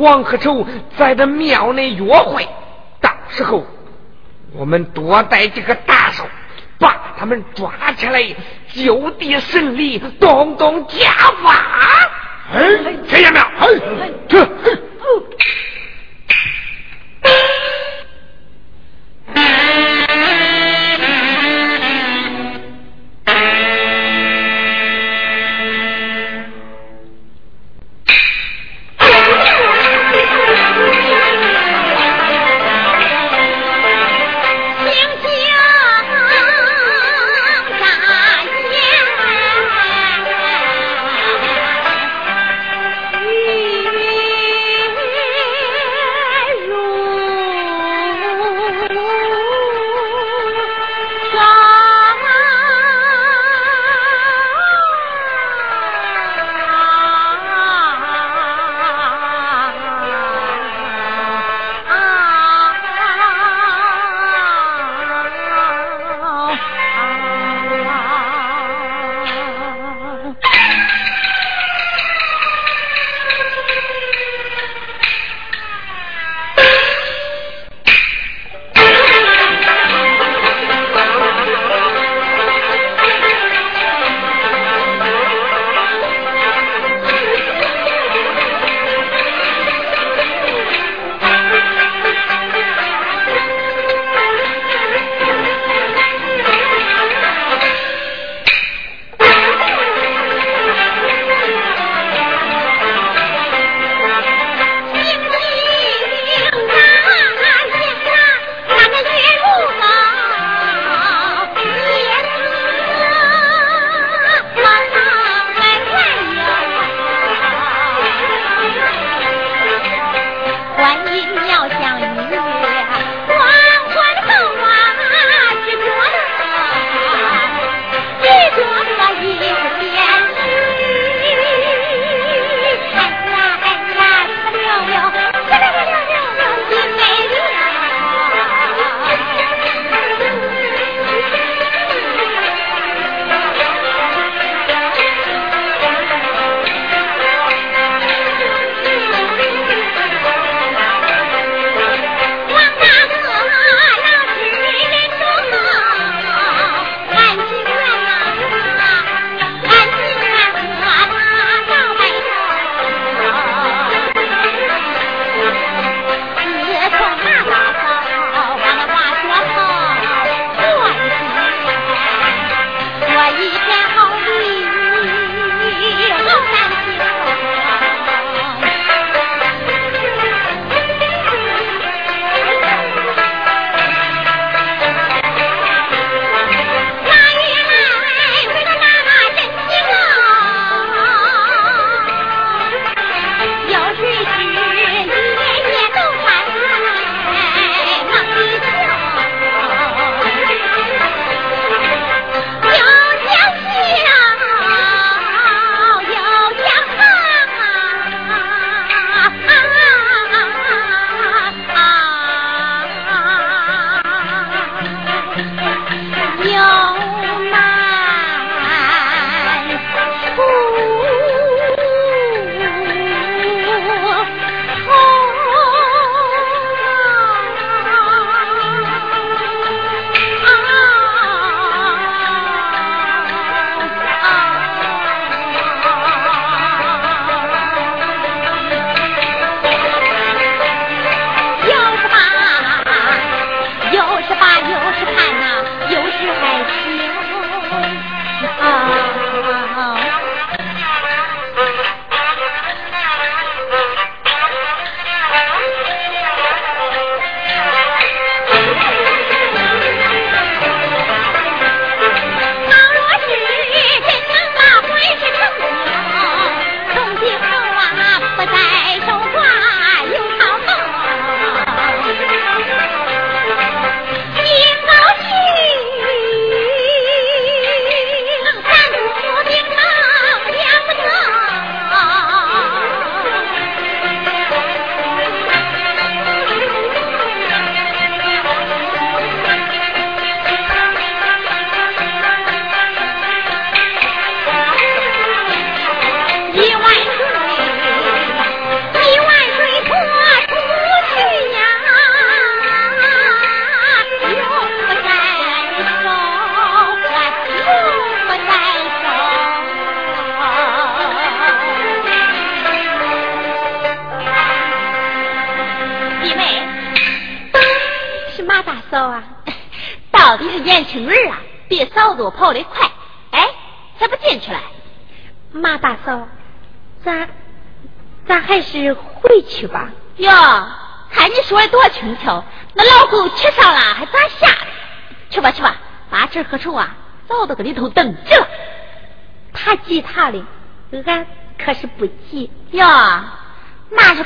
王和仇在这庙内约会，到时候我们多带几个打手，把他们抓起来，就地审理，动动家法。哎，听见没有？哎，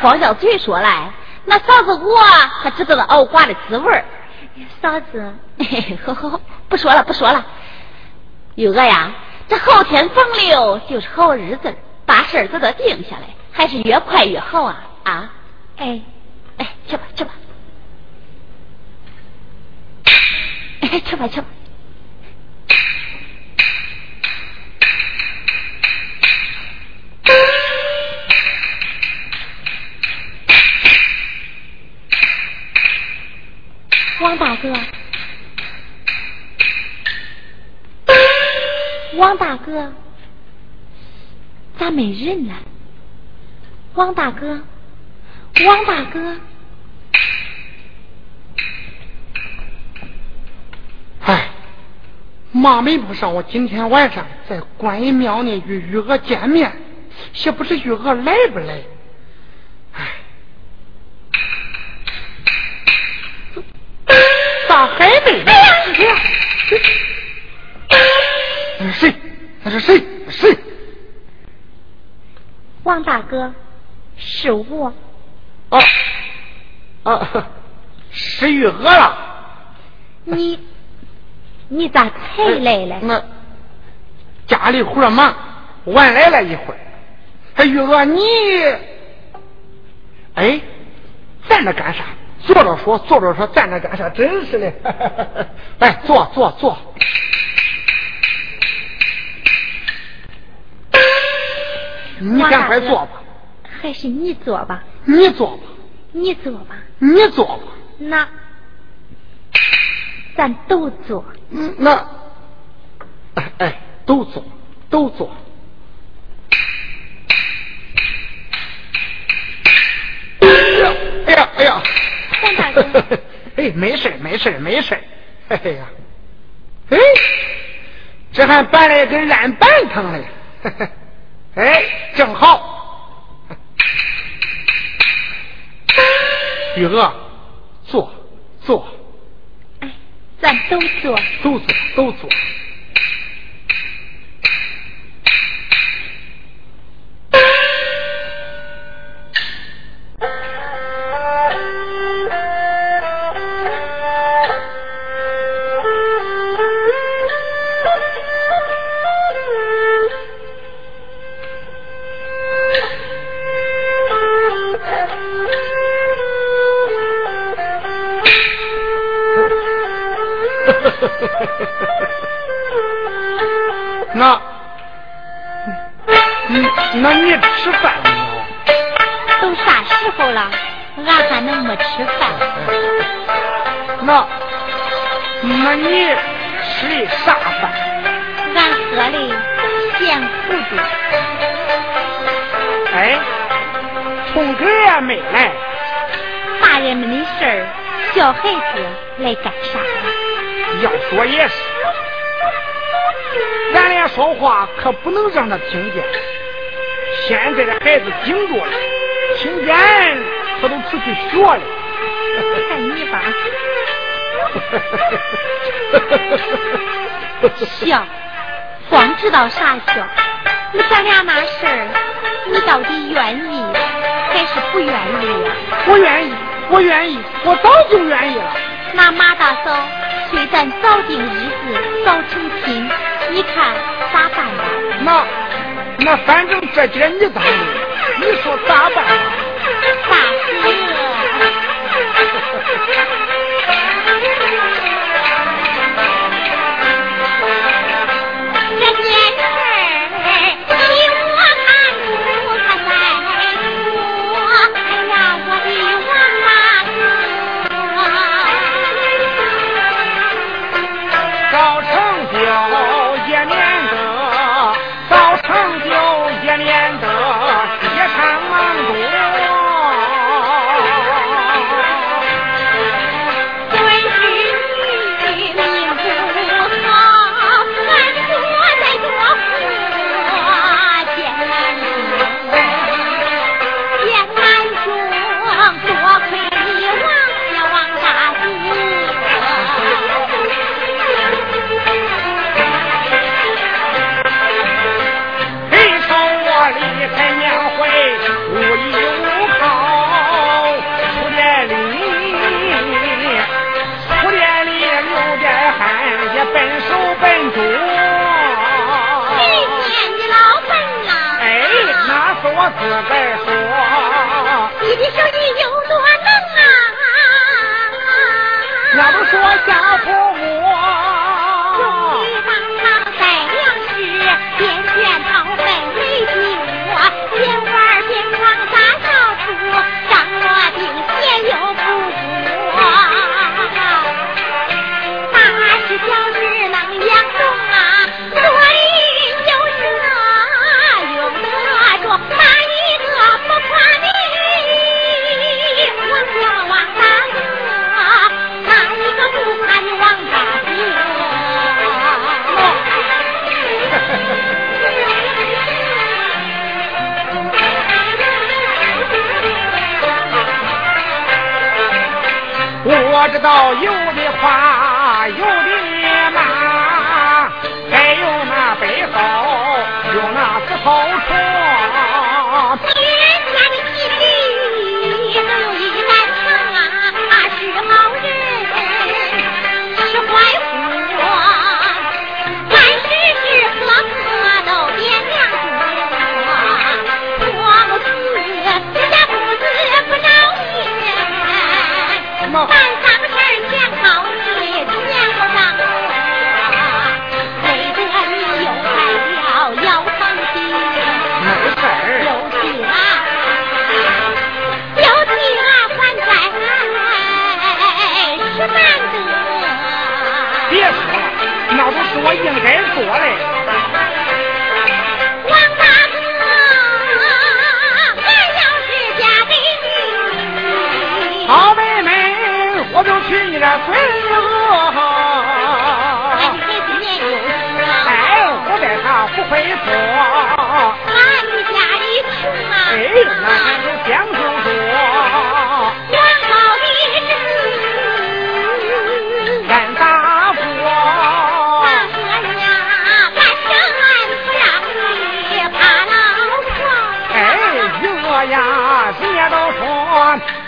光叫嘴说来。那嫂子我可知道了熬瓜的滋味嫂子，呵呵，不说了不说了。玉娥呀，这后天逢六就是好日子，把事儿都得定下来，还是越快越好啊啊！哎哎，去吧去吧，哎去吧去吧。王大哥，王大哥，咋没人了？王大哥，王大哥，哎，妈没不上，我今天晚上在观音庙内与玉娥见面，也不知玉娥来不来。咋还没来？哎呀！那是谁？那是谁？谁？王大哥，是我。啊啊！是玉娥了。你你咋才来了？那家里活忙，晚来了一会儿。哎，玉娥你，哎，站那干啥？坐着说，坐着说，站着干啥？真是的！来，坐坐坐。你赶快坐吧。还是你坐吧。你坐吧。你坐吧。你坐吧。那咱都坐。嗯，那哎哎，都坐，都坐。哎，没事没事没事哎呀，哎，这还搬来根染板凳嘞，哎，正好。雨娥，坐坐。哎，咱都坐。都坐都坐。你吃的啥饭？俺喝的咸糊涂。哎，聪哥也没来。大人们的事儿，小孩子来干啥？要说也是，咱俩说话可不能让他听见。现在的孩子顶着了，听见他都出去学了。看你吧，笑，光知道傻笑。那咱俩那事儿，你到底愿意还是不愿意呀？我愿意，我愿意，我早就愿意了。那马大嫂。催咱早定日子，早成亲，你看咋办吧？那那反正这节你答应，你说咋办自个儿说。你的手艺有多能啊？那不说下父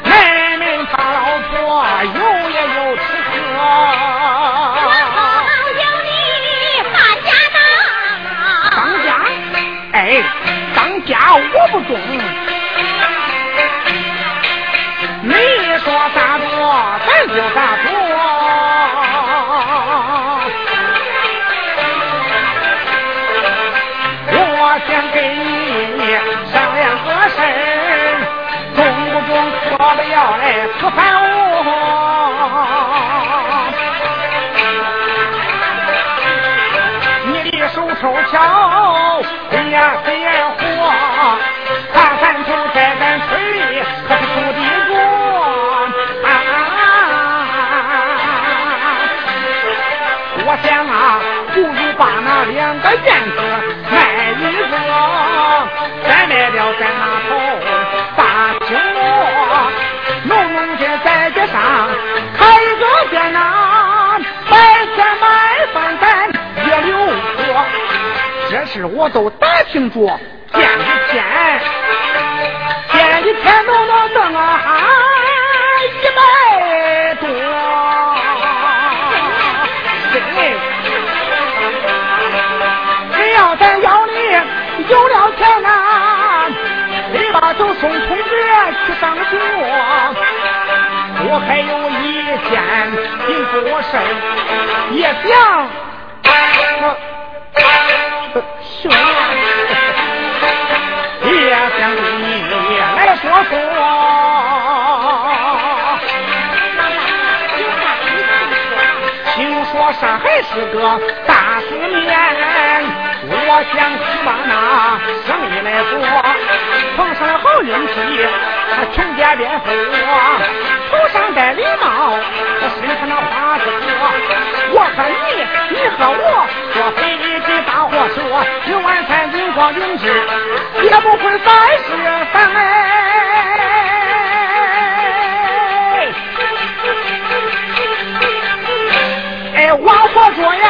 男人怕老婆，有也有吃喝。有你发家当。当家？哎，当家我不中。你说咋做，咱就咋做。可烦我！你的手抽巧，哎呀飞呀火，看看头在咱村里可是出的多。我想啊，不如把那两个燕子卖一个，再卖掉咱那头事我都打听着，见一天，见一天都能挣啊一百多。对，只要咱腰里有了钱呐，立马就送同学去上学。我还有一件紧多事也想，兄也想跟你来说说。说上海是个大世面。我想去把那生意来做，碰上了好运气，他穷家变富，头上戴礼帽，身上那花子多。我和你，你和我，坐飞机大货车，有晚餐金光银纸，也不会凡事烦哎，王婆说呀。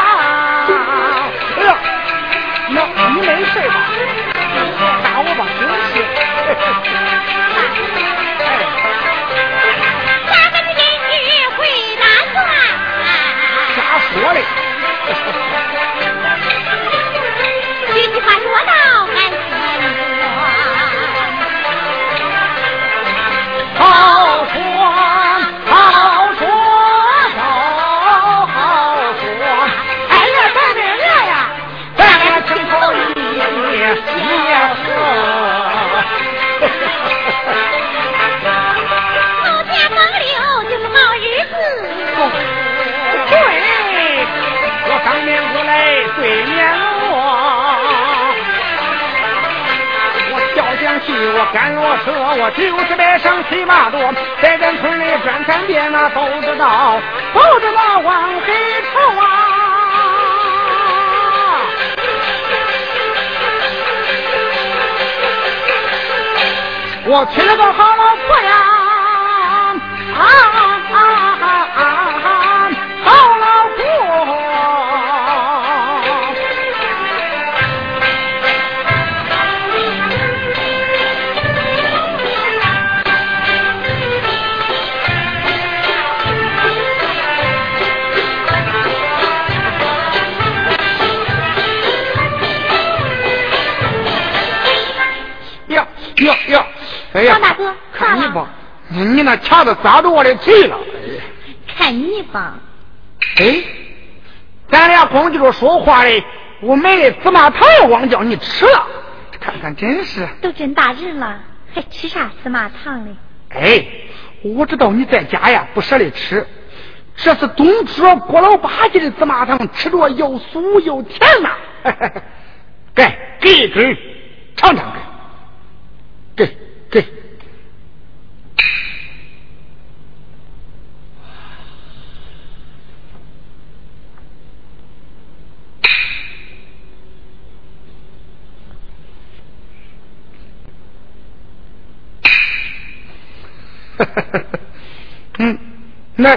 哎呀你没事吧？打我吧，真是。咱们的邻居会打算？瞎说嘞！去，我干罗车，我就是来上骑马多，在咱村里转三遍那都知道，都知道往黑愁啊！我娶了个好老婆呀！那掐子扎着我的腿了。看你吧。哎，咱俩光记着说话嘞，我买的芝麻糖也忘叫你吃了。看看，真是。都真大人了，还吃啥芝麻糖嘞？哎，我知道你在家呀不舍得吃，这是东坡郭老八戒的芝麻糖，吃着又酥又甜呐。给，给一根尝尝看。给给，嗯，那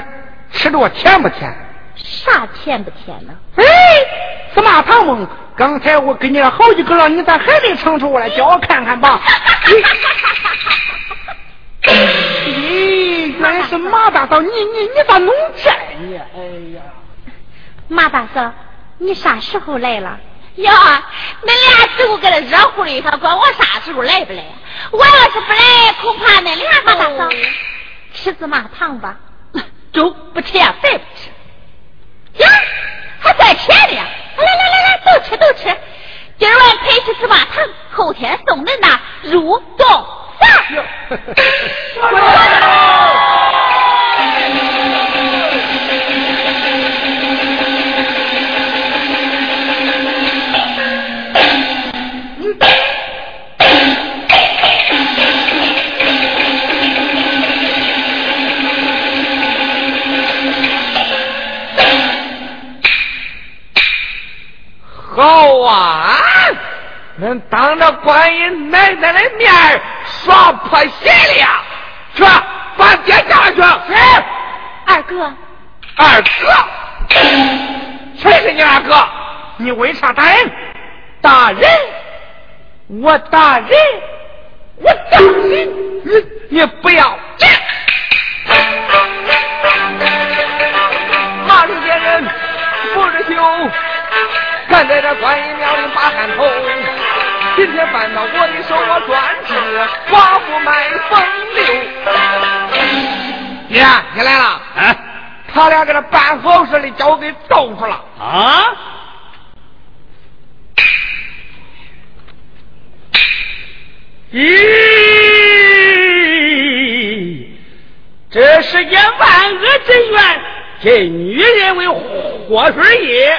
吃着甜不甜？啥甜不甜呢？哎，司马唐翁。刚才我给你了好几个了，你咋还没尝出来？叫我看看吧。咦，原来是马大嫂，你你你咋弄这呢？哎呀，马大嫂，你啥时候来了？呀，恁俩师傅搁这热乎的，他，管我啥时候来不来？我要是不来，恐怕恁俩马大嫂吃芝麻糖吧？粥不吃呀，饭不吃。呀，还赚钱的呀？来来来来，都吃都吃。今儿晚陪吃芝麻糖，后天送恁那入洞饭。恁当着观音奶奶的面耍破鞋了，去把爹叫来去。是二哥，二哥，谁是你二哥？你为啥打人？打人？我打人？我打人？你你不要紧。马路见人不知羞。站在这观音庙里把汗头，今天搬到我的手，我专治寡妇卖风流。爹，你来了。啊，他俩给这办好事的，叫我给揍住了。啊！咦，这世间万恶之源，这女人为祸水也。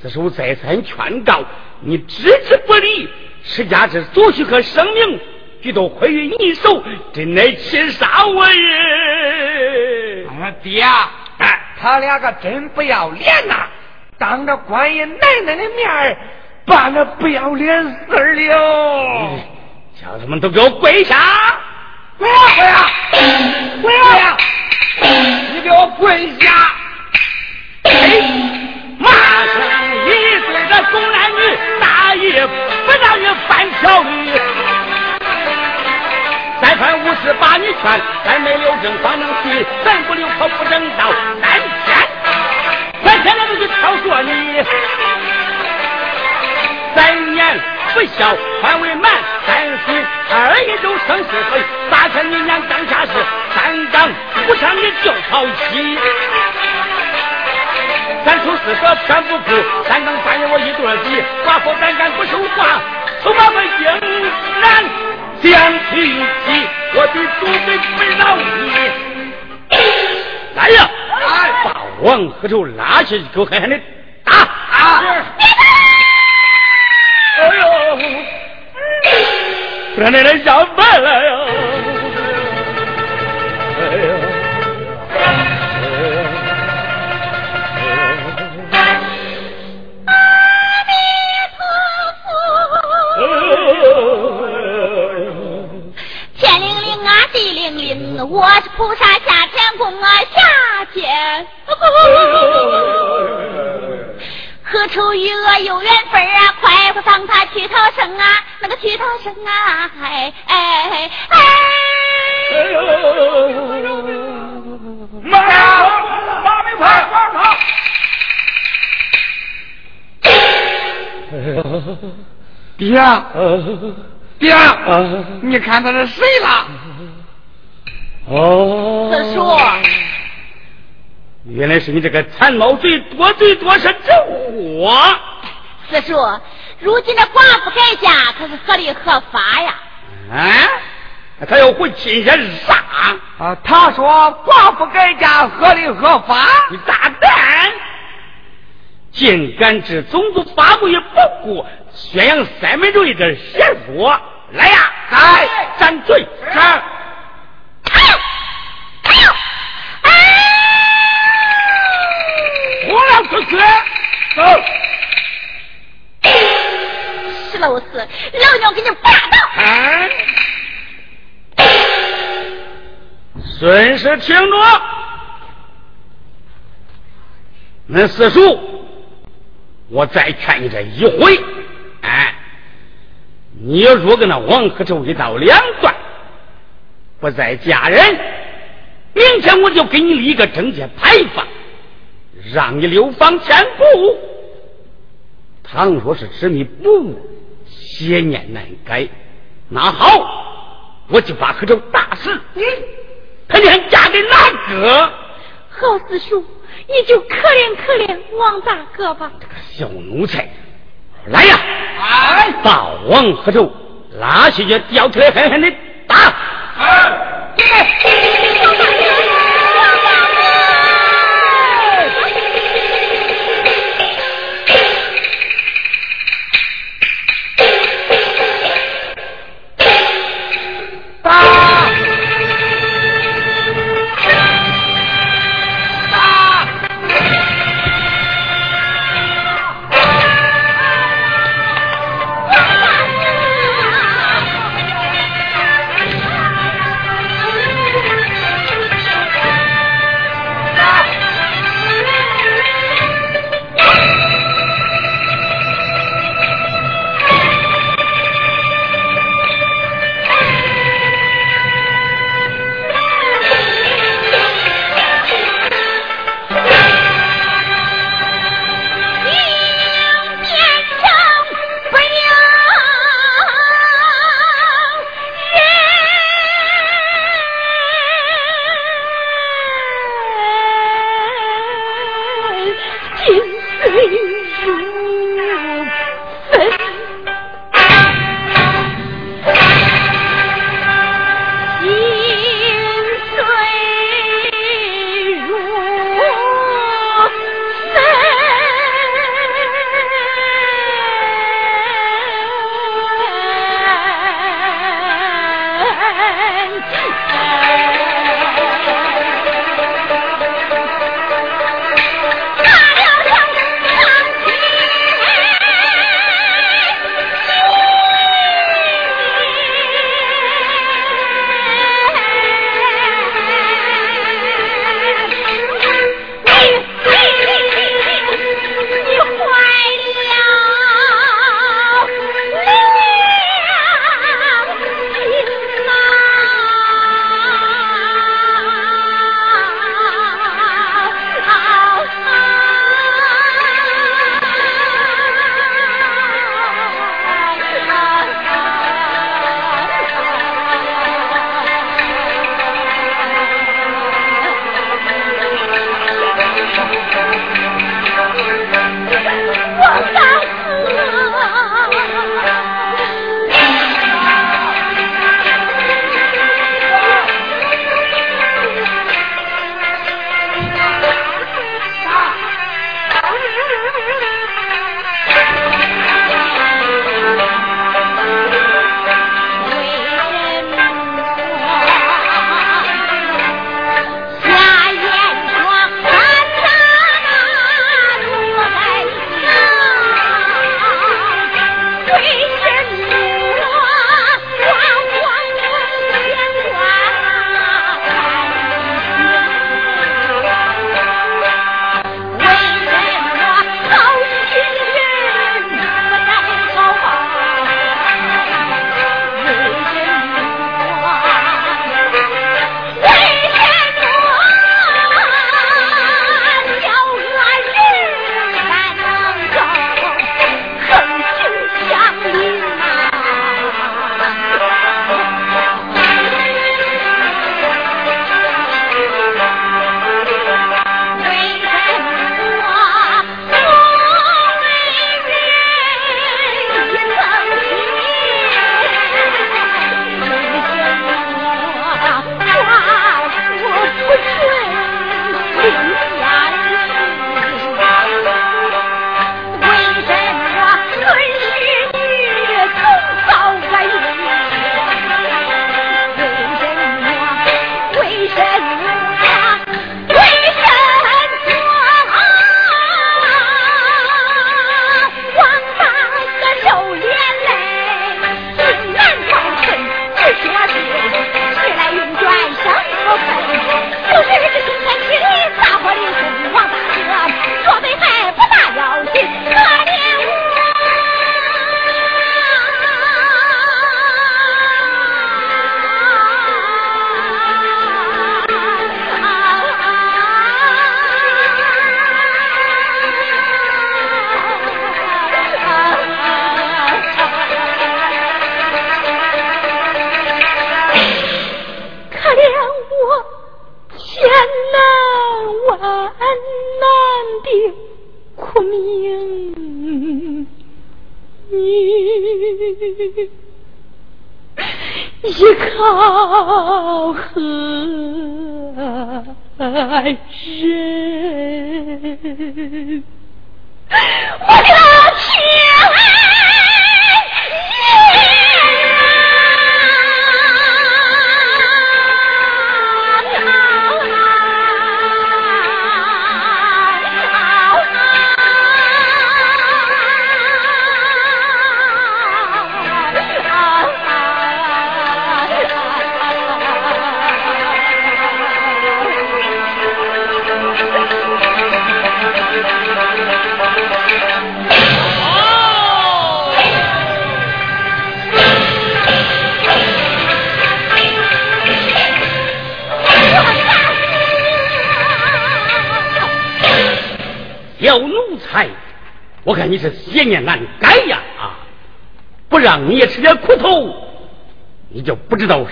此书再三劝告，你置之不理，持家之所需和生命，俱都毁于你手，真乃气杀我也！爹，哎，他俩可真不要脸呐！当着观音奶奶的面把那不要脸事儿了。叫他们都给我跪下！跪呀跪呀跪呀！你给我跪下！哎。马上一对的狗男女，大爷不次把你劝，三没留证方能去，咱不留可不正道。三天，三天我都去挑唆你。三年不孝还为满，三岁二爷都生是非，大天你娘当家事，三纲不上你就跑起。三出四舍全不顾，三更半夜我一对比，寡妇胆敢不守寡，从把我硬然将提起，我的祖辈不饶你。来呀！把王和头拉下去，给我狠狠的打！啊！哎呦！不然奶奶下饭了呀！我是菩萨下天宫啊，下天。何愁与我有缘分啊？快快放他去逃生啊！那个去逃生啊！哎哎哎！哎呦妈呀！八名快放他！爹，爹，你看他是谁了？哦，四叔，原来是你这个残毛贼，多嘴多舌之货！四叔，如今的寡妇改嫁可是合理合法呀！啊，他要回亲家是啥？啊，他说寡妇改嫁合理合法。你大胆！竟敢置宗族法规于不顾，宣扬三民主义的邪说！来呀，来，斩罪！是。哎呦！哎呦！哎！活了出去！走！石老四，老娘给你霸道。啊！孙氏听着，恁四叔，我再劝你这一回，哎，你若跟那王克洲一刀两断，不再嫁人，明天我就给你立一个贞节牌坊，让你流芳千古。倘若是执迷不悟，邪念难改，那好，我就把克洲打死。他娘嫁给哪个？好四叔，你就可怜可怜王大哥吧。这个小奴才，来呀！哎，把王和周拉下去，吊起来狠狠的打！哎，依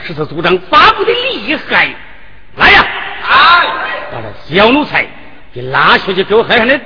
十四组长发布的厉害。来呀！啊，把那小奴才给拉下去，给我狠狠的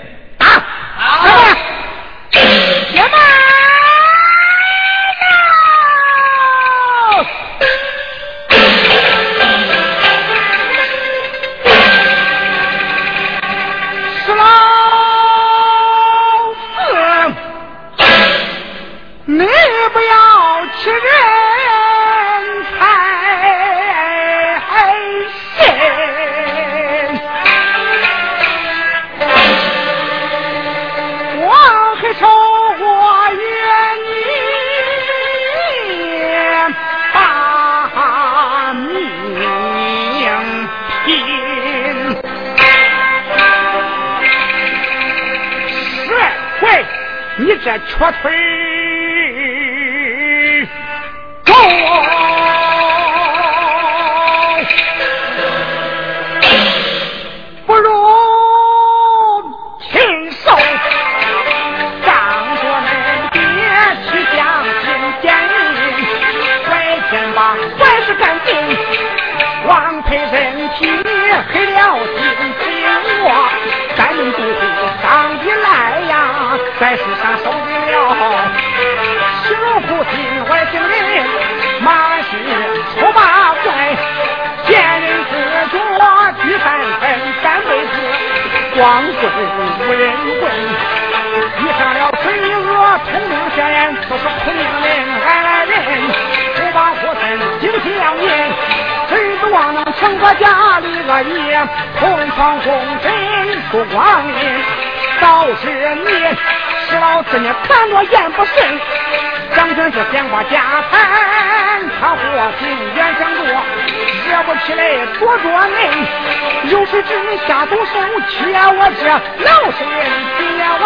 能下毒手，缺我这老实人几两万，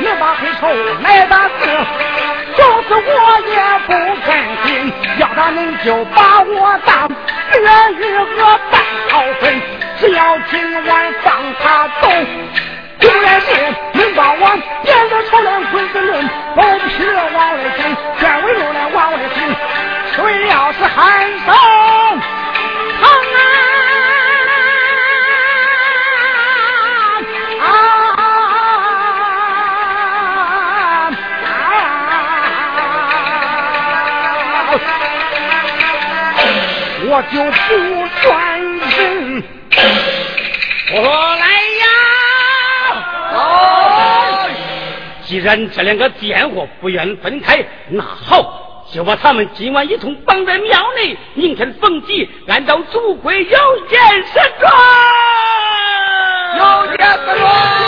你把黑仇来打死，就是我也不甘心。要打恁就把我当月日鹅半毫分，只要今晚放他走，固然是能把我变得丑脸鬼子论，狗屁往外听，见为肉来往外听，谁要是喊声。我就不算人，我来呀！哦，既然这两个贱货不愿分开，那好，就把他们今晚一同绑在庙内，明天逢吉，按照祖规有言审状。有言审状。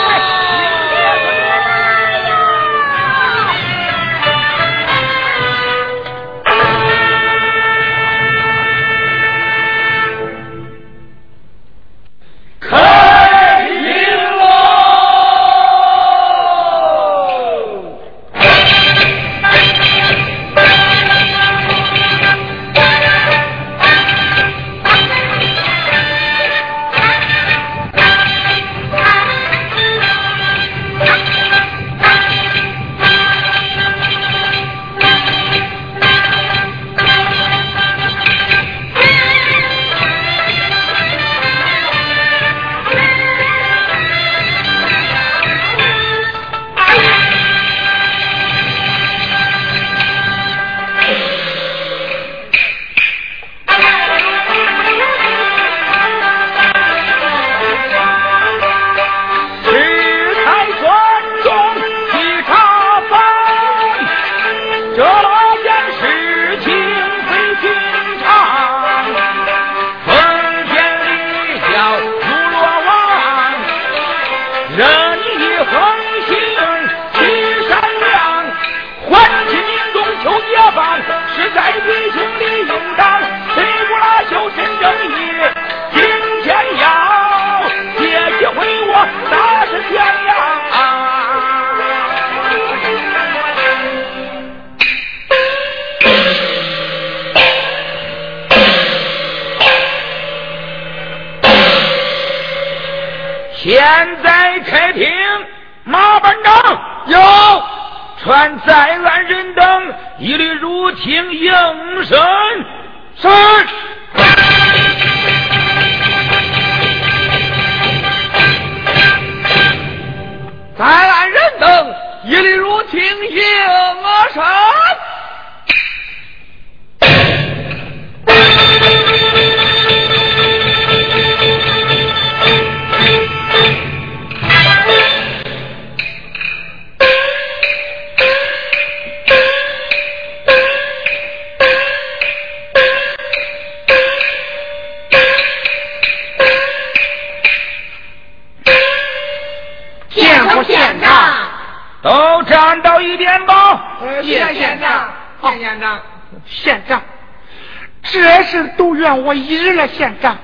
县长，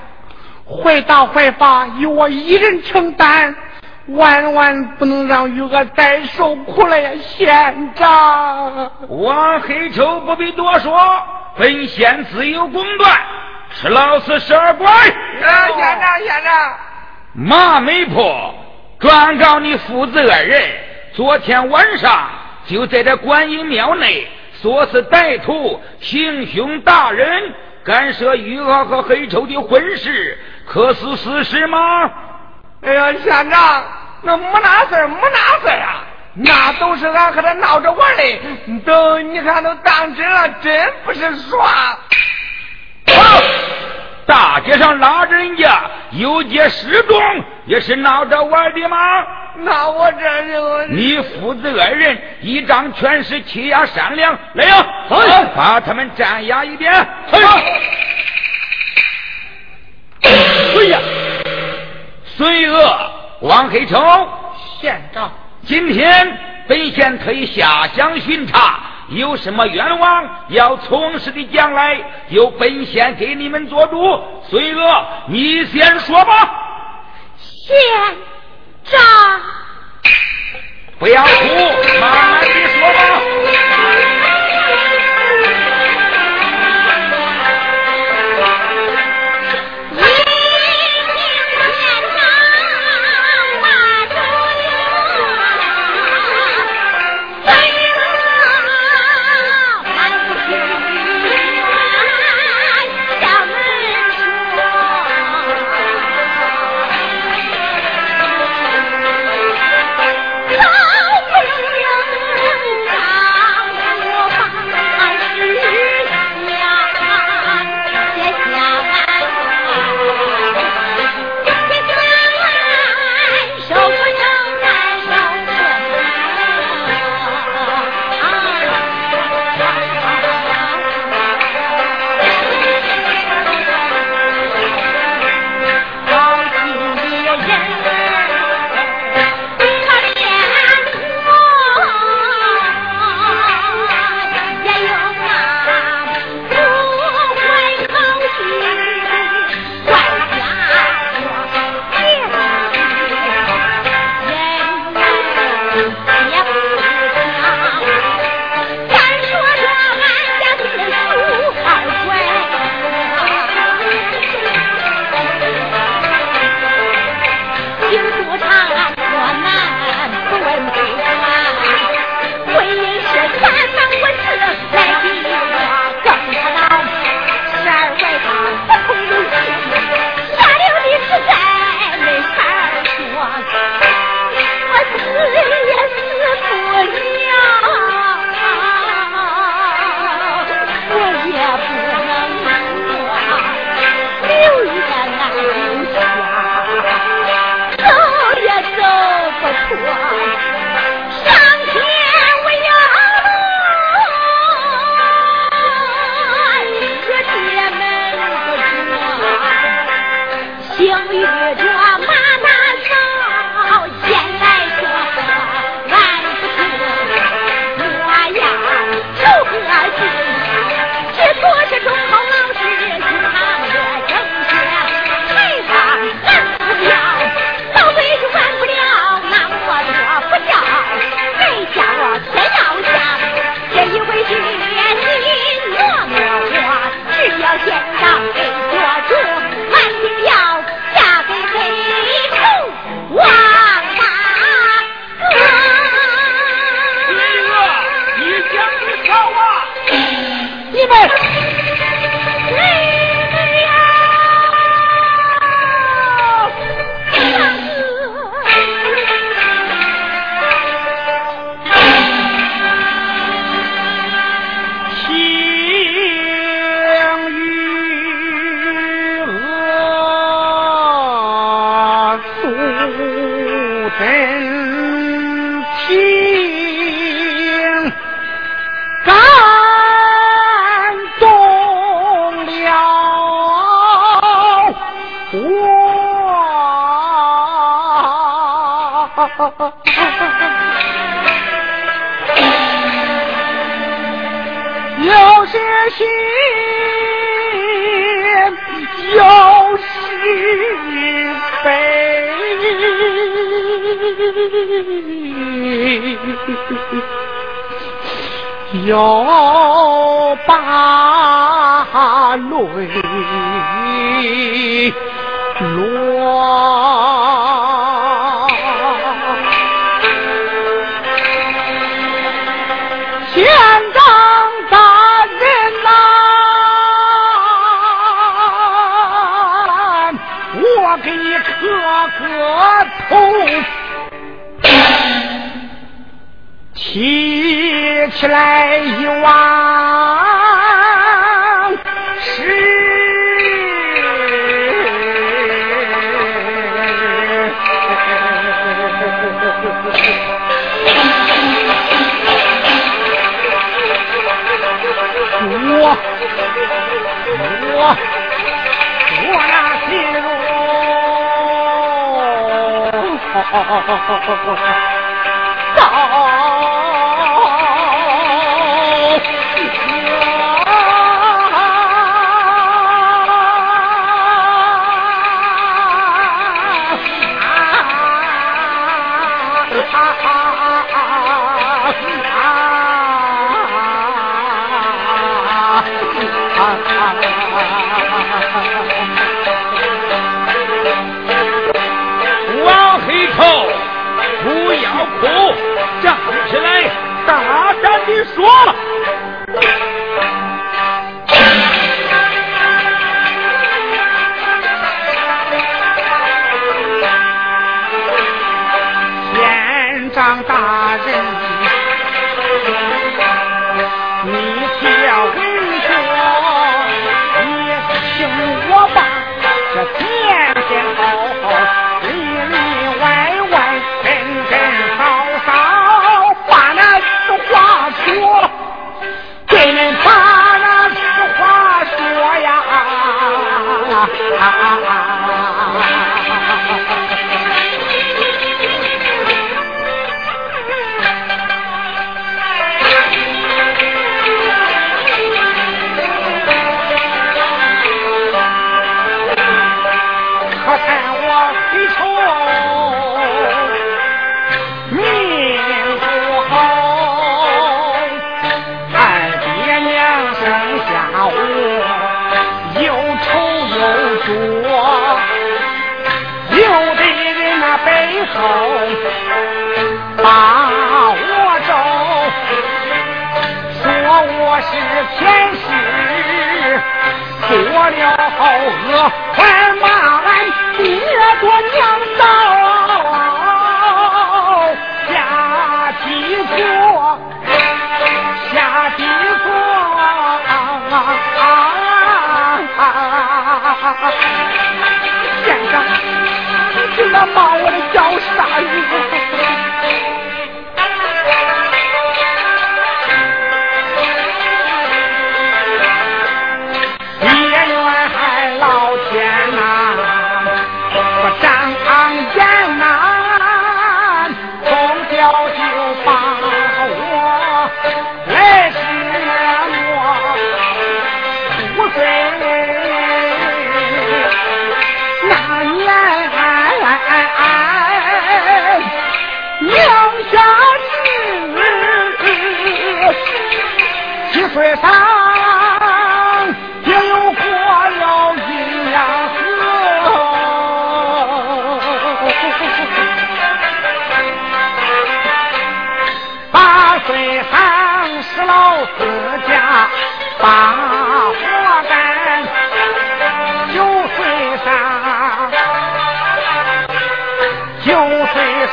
坏打坏法由我一人承担，万万不能让玉娥再受苦了呀！县长，王黑秋不必多说，本县自有公断，吃老四十二拐。县长，县长，马媒婆转告你父子二人。昨天晚上就在这观音庙内，说是歹徒行凶打人，干涉余额和黑丑的婚事，可是事实吗？哎呀，县长，那没那事儿，没那事儿啊，那都是俺和他闹着玩的，都你看都当真了，真不是耍。大街上拉着人家游街示众，也是闹着玩的吗？那我这就你父子二人一张全是欺压善良，来呀，把他们镇压一边。哎呀，随恶王黑冲，县长，今天本县特意下乡巡查。有什么愿望要从实的将来，由本县给你们做主。随恶，你先说吧。县长，不要哭，慢慢的说吧。提起来一万。到。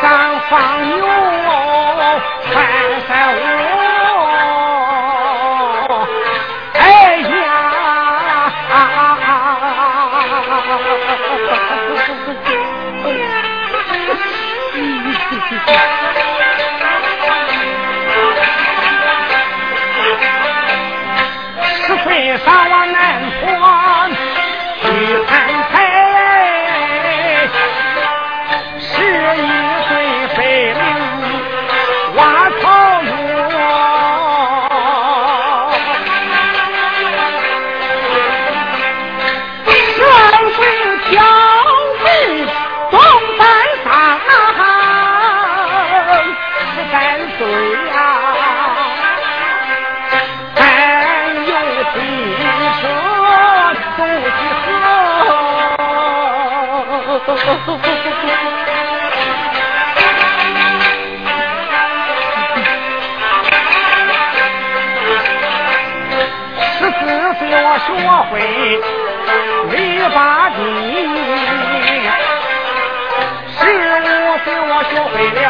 上放牛，串山窝，哎呀！十岁上我南坡去看。十四岁我学会理发机，十五岁我学会了。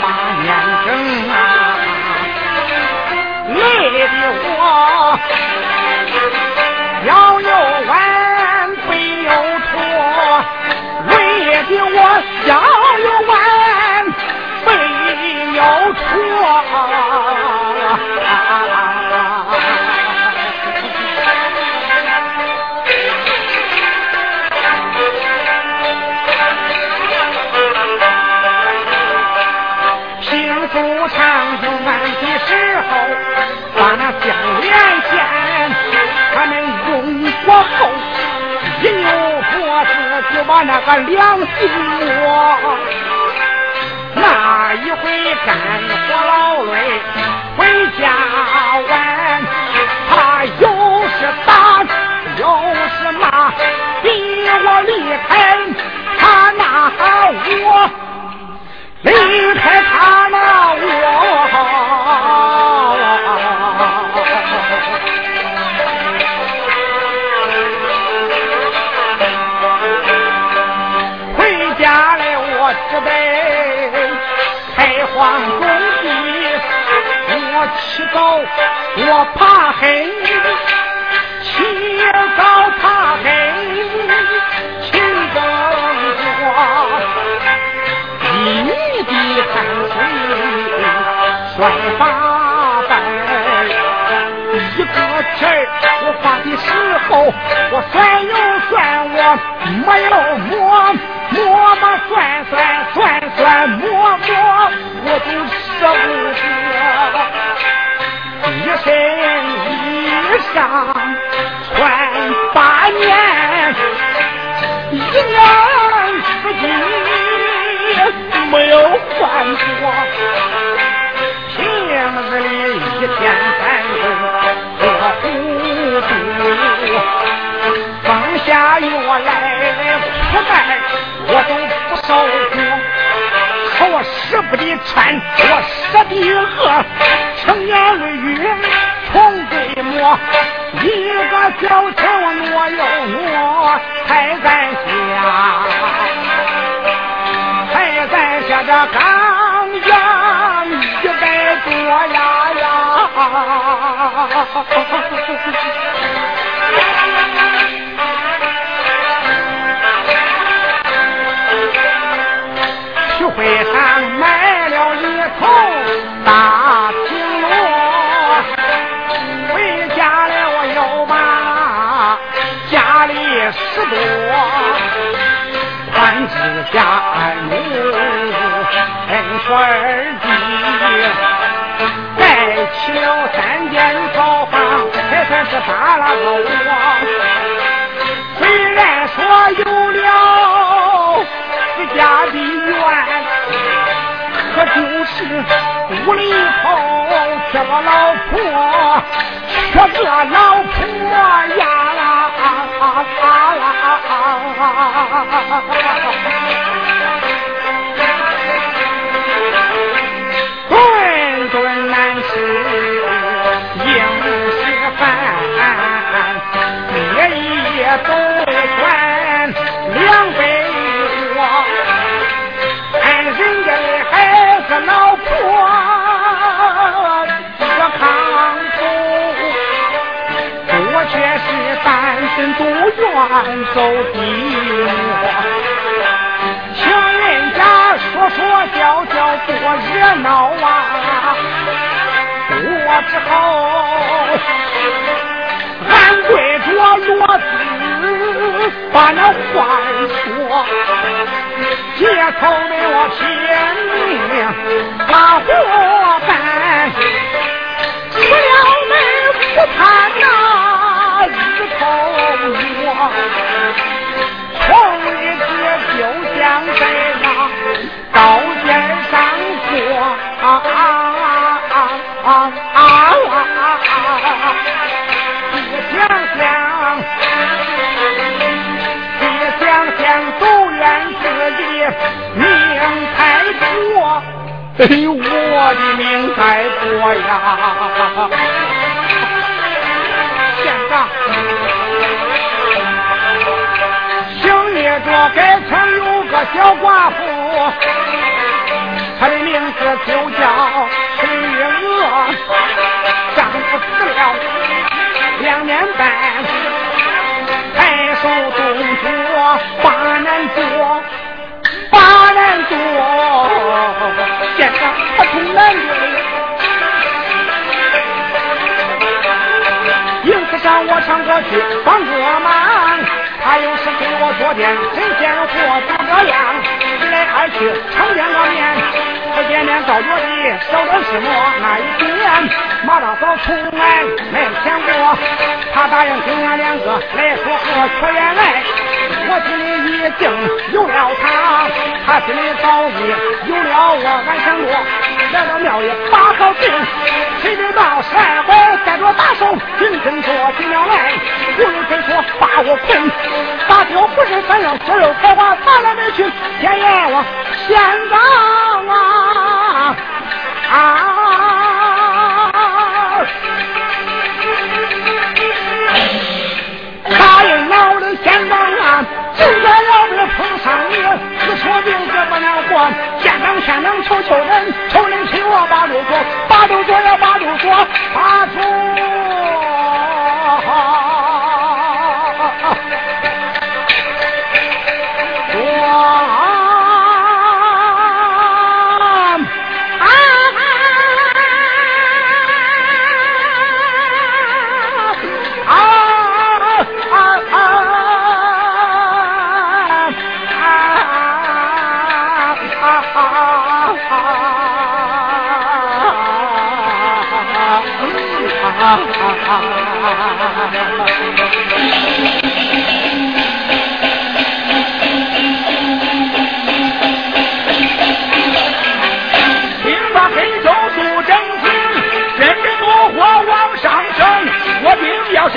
八年整啊，累的我腰又弯背又驼，累的我想。个良心我，那一回干活劳累回家晚，他又是打又是骂，逼我离开他那我，离开他我起早我怕黑，起早怕黑，勤耕作，一米的汗水摔八百，一个钱儿我花的时候，我算又算，我没有身衣裳穿八年，一年四季没有换过。平日里一天三顿喝糊涂，风下雨来苦干。我都不受苦，可我舍不得穿，我舍不得饿，成年累月从对磨，一个脚头挪又挪，还在下，还在下这刚阳一百多呀呀。多，宽置家母，恩说二弟，盖起了三间草房，才算是打了个窝。虽然说有了自家的院。可就是屋里头缺个老婆，缺个老婆呀啦啊顿顿难吃硬稀饭，夜夜都算两杯多，看人家。个老婆这走寂寞。请人家说说笑笑多热闹啊，我只好俺对着骡子把那话说。街头的我拼命把活干，出了门不盼那日头落，从日子就像在那刀尖上过啊啊啊啊啊啊！一想想，一想想，都怨自己命太薄，哎，我的命太薄呀！县长。这该村有个小寡妇，她的名字就叫陈玉娥，丈夫死了两年半，太守东主八难多，八难多，现在他从南京。上我上过去帮个忙。他又是给我做点神仙活，做个样一来二去常见个面，不见面到月底少点什么？那一年马大嫂从来没见过，他答应跟俺两个来说和，可原来我心里已经有了他，他心里早已有了我。俺想过来到庙里把好定，谁知道十二拐带着大手，紧跟着进了来，有人非说把我困。大雕不是三样左右开花，哪来没去？天爷我县长啊啊！这不能活。县长县长求求人，求人请我把路做，把路做要把路做，把路。听把黑手术正经，人人怒火往上升，我定要伸